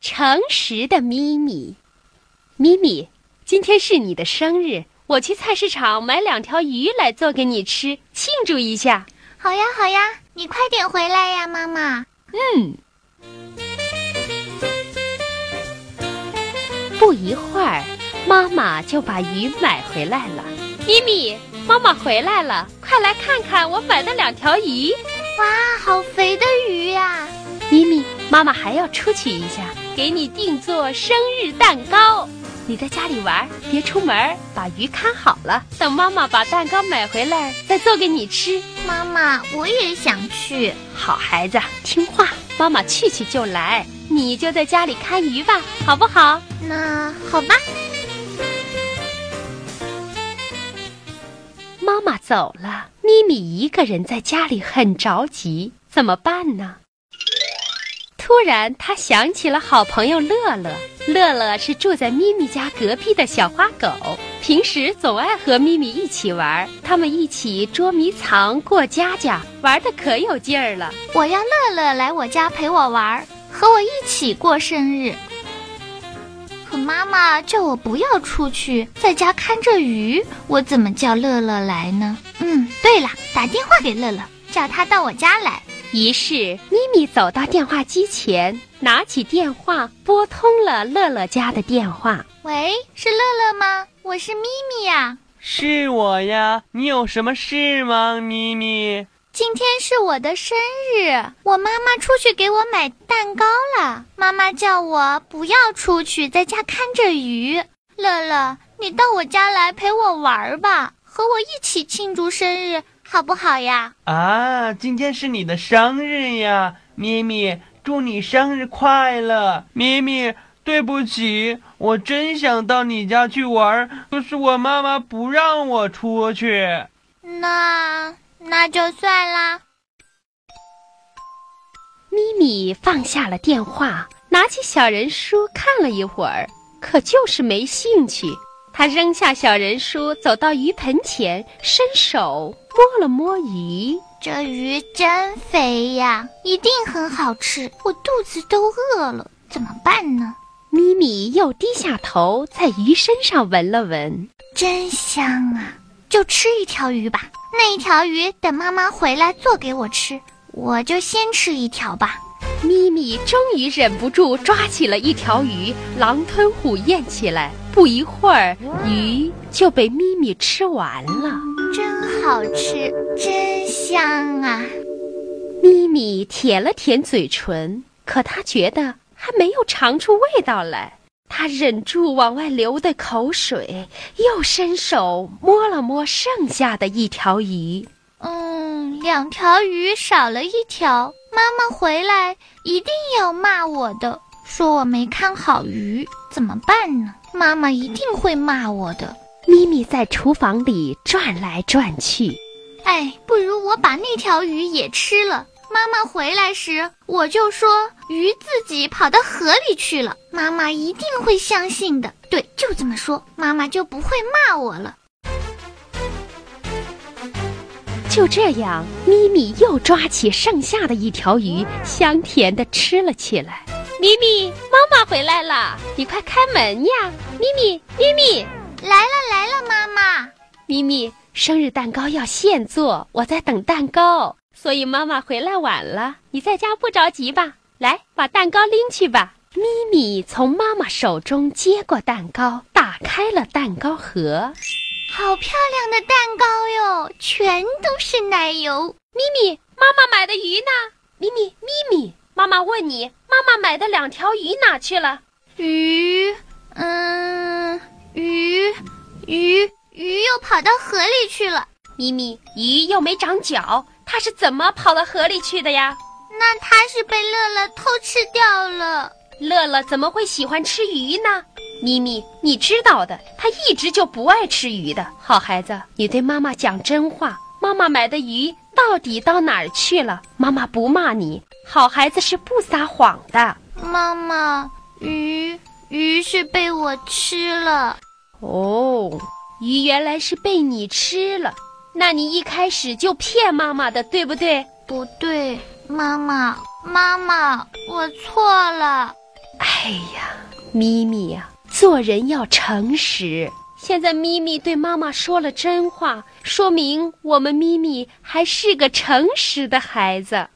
诚实的咪咪，咪咪，今天是你的生日，我去菜市场买两条鱼来做给你吃，庆祝一下。好呀，好呀，你快点回来呀，妈妈。嗯。不一会儿，妈妈就把鱼买回来了。咪咪，妈妈回来了，快来看看我买的两条鱼。哇，好肥的鱼呀！咪咪，妈妈还要出去一下，给你定做生日蛋糕。你在家里玩，别出门，把鱼看好了。等妈妈把蛋糕买回来，再做给你吃。妈妈，我也想去。好孩子，听话，妈妈去去就来。你就在家里看鱼吧，好不好？那好吧。妈妈走了，咪咪一个人在家里很着急，怎么办呢？突然，他想起了好朋友乐乐。乐乐是住在咪咪家隔壁的小花狗，平时总爱和咪咪一起玩。他们一起捉迷藏、过家家，玩的可有劲儿了。我要乐乐来我家陪我玩，和我一起过生日。可妈妈叫我不要出去，在家看着鱼。我怎么叫乐乐来呢？嗯，对了，打电话给乐乐，叫他到我家来。于是咪咪走到电话机前，拿起电话拨通了乐乐家的电话。喂，是乐乐吗？我是咪咪呀。是我呀，你有什么事吗，咪咪？今天是我的生日，我妈妈出去给我买蛋糕了。妈妈叫我不要出去，在家看着鱼。乐乐，你到我家来陪我玩吧，和我一起庆祝生日，好不好呀？啊，今天是你的生日呀，咪咪，祝你生日快乐！咪咪，对不起，我真想到你家去玩，可是我妈妈不让我出去。那。那就算啦。咪咪放下了电话，拿起小人书看了一会儿，可就是没兴趣。他扔下小人书，走到鱼盆前，伸手摸了摸鱼。这鱼真肥呀，一定很好吃。我肚子都饿了，怎么办呢？咪咪又低下头，在鱼身上闻了闻，真香啊！就吃一条鱼吧。那一条鱼等妈妈回来做给我吃，我就先吃一条吧。咪咪终于忍不住抓起了一条鱼，狼吞虎咽起来。不一会儿，鱼就被咪咪吃完了。真好吃，真香啊！咪咪舔了舔嘴唇，可他觉得还没有尝出味道来。他忍住往外流的口水，又伸手摸了摸剩下的一条鱼。嗯，两条鱼少了一条，妈妈回来一定要骂我的，说我没看好鱼，怎么办呢？妈妈一定会骂我的。咪咪在厨房里转来转去，哎，不如我把那条鱼也吃了。妈妈回来时，我就说鱼自己跑到河里去了。妈妈一定会相信的。对，就这么说，妈妈就不会骂我了。就这样，咪咪又抓起剩下的一条鱼，香甜的吃了起来。咪咪，妈妈回来了，你快开门呀！咪咪，咪咪，来了来了，妈妈。咪咪，生日蛋糕要现做，我在等蛋糕。所以妈妈回来晚了，你在家不着急吧？来，把蛋糕拎去吧。咪咪从妈妈手中接过蛋糕，打开了蛋糕盒。好漂亮的蛋糕哟，全都是奶油。咪咪，妈妈买的鱼呢？咪咪，咪咪，妈妈问你，妈妈买的两条鱼哪去了？鱼，嗯，鱼，鱼，鱼又跑到河里去了。咪咪，鱼又没长脚。它是怎么跑到河里去的呀？那它是被乐乐偷吃掉了。乐乐怎么会喜欢吃鱼呢？咪咪，你知道的，他一直就不爱吃鱼的。好孩子，你对妈妈讲真话。妈妈买的鱼到底到哪儿去了？妈妈不骂你。好孩子是不撒谎的。妈妈，鱼鱼是被我吃了。哦，鱼原来是被你吃了。那你一开始就骗妈妈的，对不对？不对，妈妈，妈妈，我错了。哎哎呀，咪咪呀，做人要诚实。现在咪咪对妈妈说了真话，说明我们咪咪还是个诚实的孩子。